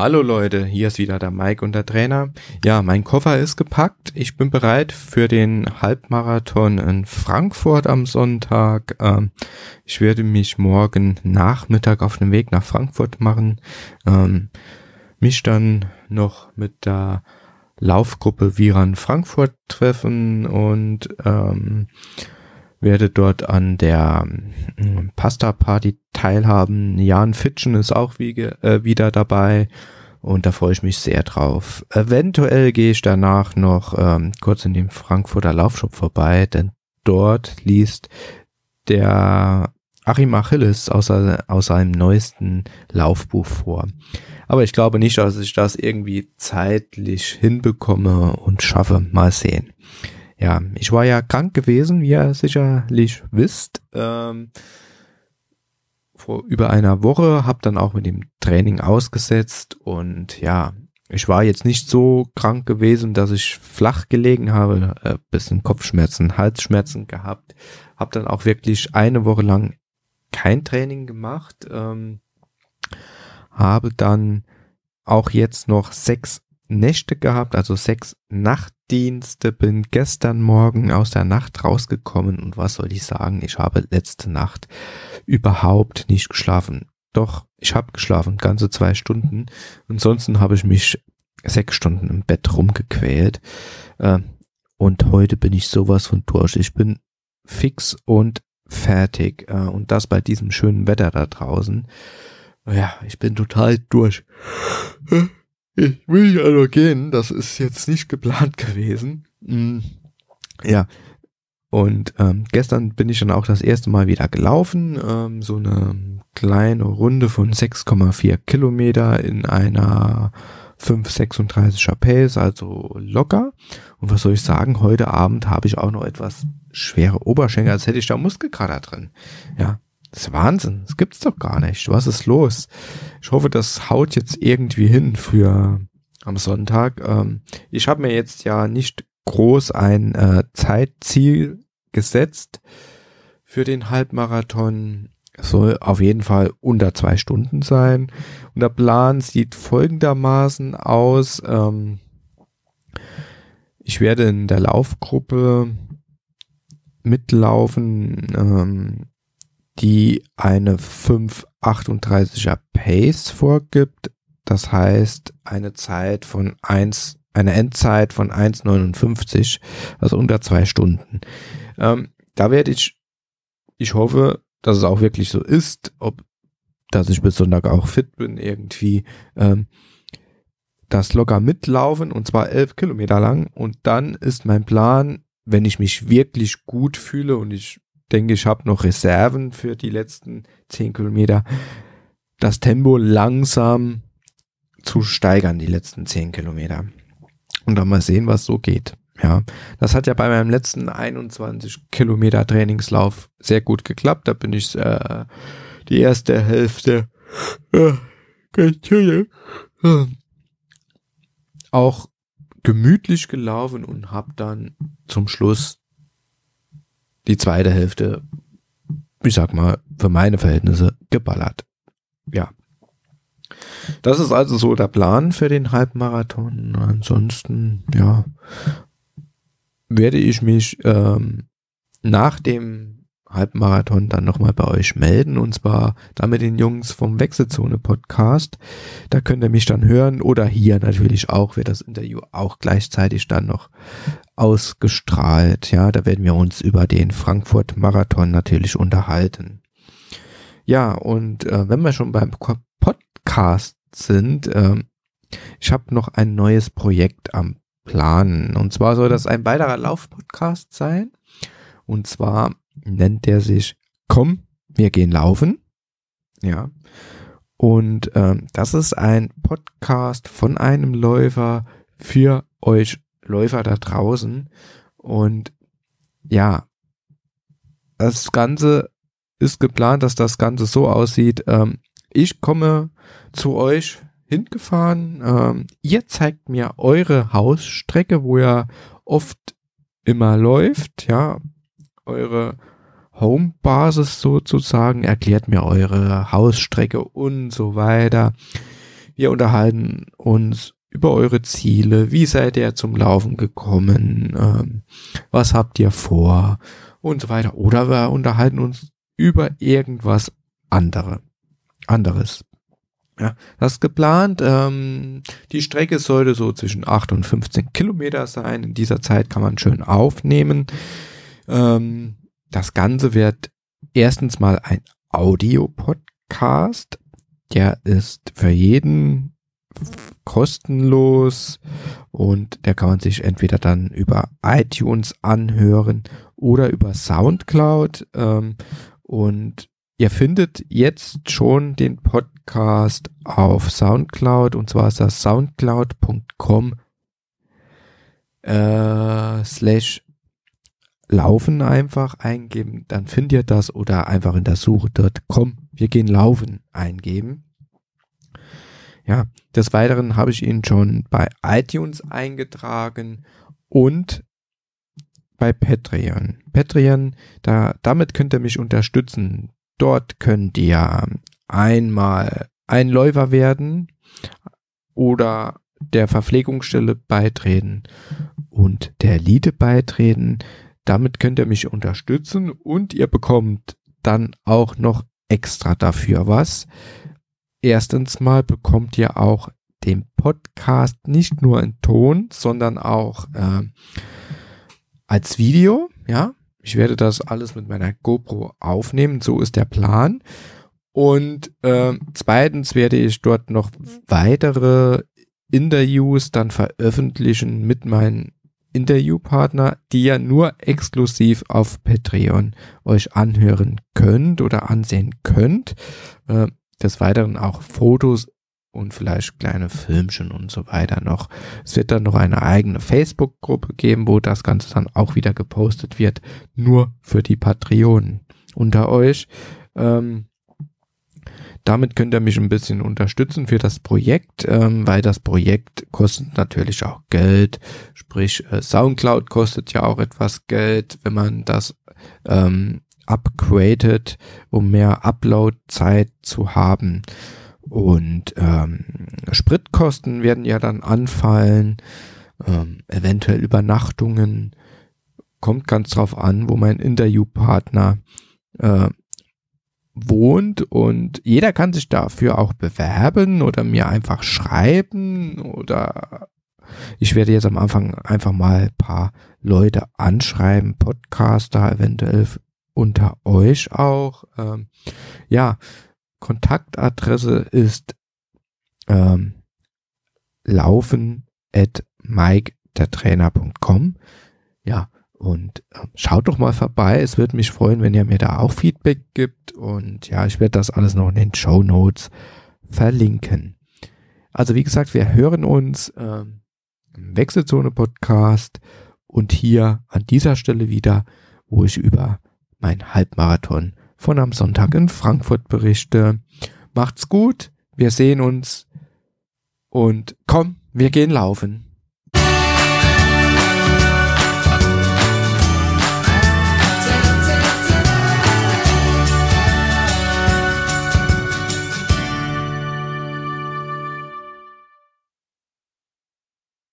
Hallo Leute, hier ist wieder der Mike und der Trainer. Ja, mein Koffer ist gepackt. Ich bin bereit für den Halbmarathon in Frankfurt am Sonntag. Ähm, ich werde mich morgen Nachmittag auf den Weg nach Frankfurt machen. Ähm, mich dann noch mit der Laufgruppe Viran Frankfurt treffen und ähm, werde dort an der äh, Pasta Party teilhaben. Jan Fitschen ist auch wie, äh, wieder dabei und da freue ich mich sehr drauf. Eventuell gehe ich danach noch ähm, kurz in den Frankfurter Laufshop vorbei, denn dort liest der Achim Achilles aus, aus seinem neuesten Laufbuch vor. Aber ich glaube nicht, dass ich das irgendwie zeitlich hinbekomme und schaffe. Mal sehen. Ja, ich war ja krank gewesen, wie ihr sicherlich wisst. Ähm, vor über einer Woche, habe dann auch mit dem Training ausgesetzt und ja, ich war jetzt nicht so krank gewesen, dass ich flach gelegen habe, äh, bisschen Kopfschmerzen, Halsschmerzen gehabt, habe dann auch wirklich eine Woche lang kein Training gemacht, ähm, habe dann auch jetzt noch sechs Nächte gehabt, also sechs Nachtdienste, bin gestern Morgen aus der Nacht rausgekommen und was soll ich sagen, ich habe letzte Nacht überhaupt nicht geschlafen. Doch, ich habe geschlafen, ganze zwei Stunden. Ansonsten habe ich mich sechs Stunden im Bett rumgequält. Äh, und heute bin ich sowas von durch. Ich bin fix und fertig. Äh, und das bei diesem schönen Wetter da draußen. Ja, ich bin total durch. Ich will ja nur gehen, das ist jetzt nicht geplant gewesen. Mhm. Ja, und ähm, gestern bin ich dann auch das erste Mal wieder gelaufen, ähm, so eine kleine Runde von 6,4 Kilometer in einer 5,36er Pace, also locker. Und was soll ich sagen, heute Abend habe ich auch noch etwas schwere Oberschenkel, als hätte ich da Muskelkater drin. Ja, das ist Wahnsinn. Das gibt's doch gar nicht. Was ist los? Ich hoffe, das haut jetzt irgendwie hin für am Sonntag. Ähm, ich habe mir jetzt ja nicht groß ein äh, Zeitziel gesetzt für den Halbmarathon. soll auf jeden Fall unter zwei Stunden sein. Und der Plan sieht folgendermaßen aus. Ähm, ich werde in der Laufgruppe mitlaufen. Ähm, die eine 5,38er Pace vorgibt. Das heißt, eine Zeit von 1, eine Endzeit von 1,59, also unter zwei Stunden. Ähm, da werde ich, ich hoffe, dass es auch wirklich so ist, ob, dass ich bis Sonntag auch fit bin, irgendwie, ähm, das locker mitlaufen und zwar elf Kilometer lang und dann ist mein Plan, wenn ich mich wirklich gut fühle und ich denke, ich habe noch Reserven für die letzten zehn Kilometer. Das Tempo langsam zu steigern, die letzten zehn Kilometer. Und dann mal sehen, was so geht. Ja, das hat ja bei meinem letzten 21 Kilometer Trainingslauf sehr gut geklappt. Da bin ich äh, die erste Hälfte äh, auch gemütlich gelaufen und habe dann zum Schluss die zweite Hälfte, ich sag mal, für meine Verhältnisse geballert. Ja. Das ist also so der Plan für den Halbmarathon. Ansonsten, ja, werde ich mich ähm, nach dem Halbmarathon dann nochmal bei euch melden und zwar da mit den Jungs vom Wechselzone Podcast. Da könnt ihr mich dann hören oder hier natürlich auch wird das Interview auch gleichzeitig dann noch ausgestrahlt. Ja, da werden wir uns über den Frankfurt Marathon natürlich unterhalten. Ja, und äh, wenn wir schon beim Podcast sind, äh, ich habe noch ein neues Projekt am Planen. Und zwar soll das ein weiterer Laufpodcast sein. Und zwar nennt der sich Komm, wir gehen laufen. Ja. Und ähm, das ist ein Podcast von einem Läufer für euch Läufer da draußen. Und ja, das Ganze ist geplant, dass das Ganze so aussieht. Ähm, ich komme zu euch hingefahren. Ähm, ihr zeigt mir eure Hausstrecke, wo ihr oft immer läuft. Ja, eure Homebasis sozusagen, erklärt mir eure Hausstrecke und so weiter. Wir unterhalten uns über eure Ziele. Wie seid ihr zum Laufen gekommen? Ähm, was habt ihr vor? Und so weiter. Oder wir unterhalten uns über irgendwas andere, anderes. Ja, das ist geplant. Ähm, die Strecke sollte so zwischen 8 und 15 Kilometer sein. In dieser Zeit kann man schön aufnehmen. Ähm, das Ganze wird erstens mal ein Audio-Podcast. Der ist für jeden kostenlos und der kann man sich entweder dann über iTunes anhören oder über Soundcloud. Ähm, und Ihr findet jetzt schon den Podcast auf Soundcloud und zwar ist das soundcloud.com äh, slash laufen einfach eingeben, dann findet ihr das oder einfach in der Suche dort komm, wir gehen laufen eingeben. Ja, des Weiteren habe ich ihn schon bei iTunes eingetragen und bei Patreon. Patreon, da, damit könnt ihr mich unterstützen. Dort könnt ihr einmal ein Läufer werden oder der Verpflegungsstelle beitreten und der Elite beitreten. Damit könnt ihr mich unterstützen und ihr bekommt dann auch noch extra dafür was. Erstens mal bekommt ihr auch den Podcast nicht nur in Ton, sondern auch äh, als Video, ja. Ich werde das alles mit meiner GoPro aufnehmen, so ist der Plan. Und äh, zweitens werde ich dort noch weitere Interviews dann veröffentlichen mit meinen Interviewpartner, die ihr nur exklusiv auf Patreon euch anhören könnt oder ansehen könnt. Äh, des Weiteren auch Fotos und vielleicht kleine Filmchen und so weiter noch. Es wird dann noch eine eigene Facebook-Gruppe geben, wo das Ganze dann auch wieder gepostet wird, nur für die Patreonen unter euch. Ähm, damit könnt ihr mich ein bisschen unterstützen für das Projekt, ähm, weil das Projekt kostet natürlich auch Geld. Sprich, äh, Soundcloud kostet ja auch etwas Geld, wenn man das ähm, upgradet, um mehr Upload-Zeit zu haben. Und ähm, Spritkosten werden ja dann anfallen, ähm, eventuell Übernachtungen. Kommt ganz drauf an, wo mein Interviewpartner äh, wohnt und jeder kann sich dafür auch bewerben oder mir einfach schreiben oder ich werde jetzt am Anfang einfach mal ein paar Leute anschreiben, Podcaster eventuell unter euch auch. Ähm, ja, Kontaktadresse ist ähm, laufen at mikedertrainer.com. Ja, und äh, schaut doch mal vorbei. Es würde mich freuen, wenn ihr mir da auch Feedback gibt. Und ja, ich werde das alles noch in den Show Notes verlinken. Also wie gesagt, wir hören uns ähm, im Wechselzone Podcast und hier an dieser Stelle wieder, wo ich über mein Halbmarathon von am Sonntag in Frankfurt berichte. Macht's gut, wir sehen uns und komm, wir gehen laufen.